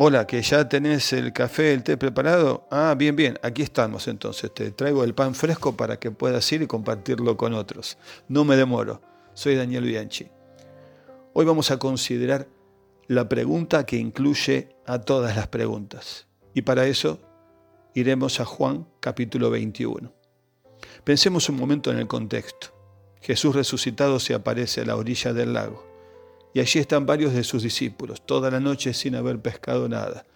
Hola, que ya tenés el café, el té preparado. Ah, bien, bien, aquí estamos entonces. Te traigo el pan fresco para que puedas ir y compartirlo con otros. No me demoro. Soy Daniel Bianchi. Hoy vamos a considerar la pregunta que incluye a todas las preguntas. Y para eso iremos a Juan capítulo 21. Pensemos un momento en el contexto. Jesús resucitado se aparece a la orilla del lago y allí están varios de sus discípulos, toda la noche sin haber pescado nada.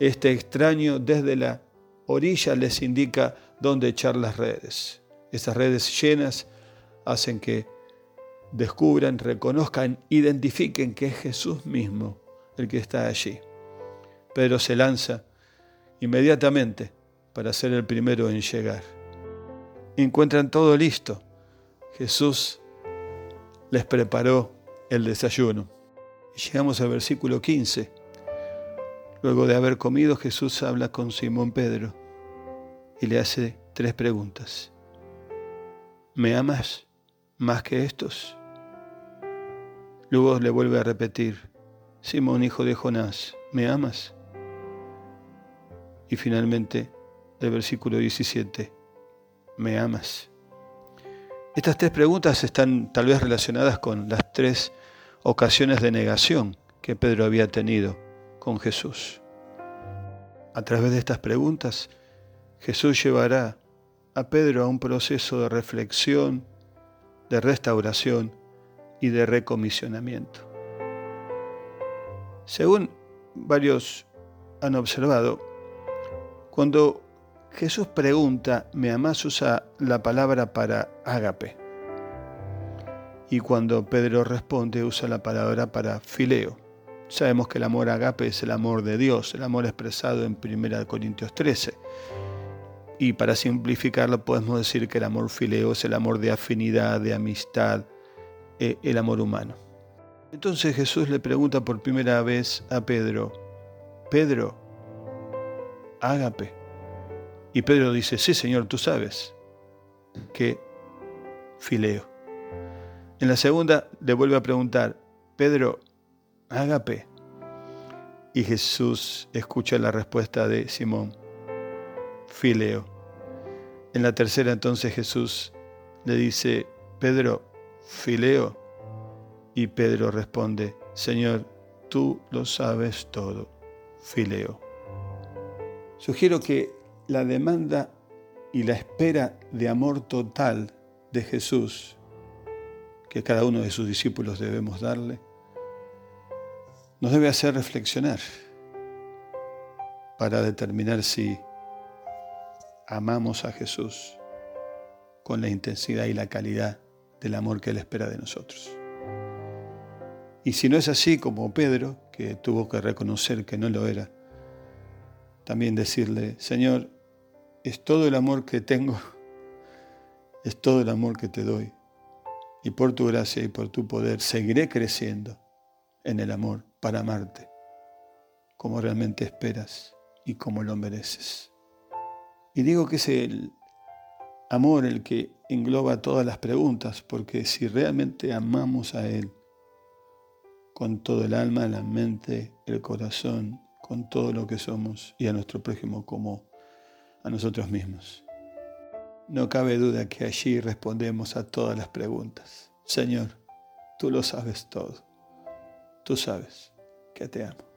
Este extraño desde la orilla les indica dónde echar las redes. Esas redes llenas hacen que descubran, reconozcan, identifiquen que es Jesús mismo el que está allí. Pedro se lanza inmediatamente para ser el primero en llegar. Encuentran todo listo. Jesús les preparó el desayuno. Llegamos al versículo 15. Luego de haber comido, Jesús habla con Simón Pedro y le hace tres preguntas. ¿Me amas más que estos? Luego le vuelve a repetir, Simón, hijo de Jonás, ¿me amas? Y finalmente, el versículo 17, ¿me amas? Estas tres preguntas están tal vez relacionadas con las tres ocasiones de negación que Pedro había tenido con Jesús. A través de estas preguntas, Jesús llevará a Pedro a un proceso de reflexión, de restauración y de recomisionamiento. Según varios han observado, cuando Jesús pregunta, ¿me amás? usa la palabra para ágape. Y cuando Pedro responde, usa la palabra para fileo. Sabemos que el amor agape es el amor de Dios, el amor expresado en 1 Corintios 13. Y para simplificarlo podemos decir que el amor fileo es el amor de afinidad, de amistad, eh, el amor humano. Entonces Jesús le pregunta por primera vez a Pedro, Pedro, ágape. Y Pedro dice, sí Señor, tú sabes que fileo. En la segunda le vuelve a preguntar, Pedro, ágape. Y Jesús escucha la respuesta de Simón, fileo. En la tercera entonces Jesús le dice, Pedro, fileo. Y Pedro responde, Señor, tú lo sabes todo, fileo. Sugiero que la demanda y la espera de amor total de Jesús que cada uno de sus discípulos debemos darle, nos debe hacer reflexionar para determinar si amamos a Jesús con la intensidad y la calidad del amor que Él espera de nosotros. Y si no es así como Pedro, que tuvo que reconocer que no lo era, también decirle, Señor, es todo el amor que tengo, es todo el amor que te doy. Y por tu gracia y por tu poder seguiré creciendo en el amor para amarte como realmente esperas y como lo mereces. Y digo que es el amor el que engloba todas las preguntas, porque si realmente amamos a Él con todo el alma, la mente, el corazón, con todo lo que somos y a nuestro prójimo como a nosotros mismos. No cabe duda que allí respondemos a todas las preguntas. Señor, tú lo sabes todo. Tú sabes que te amo.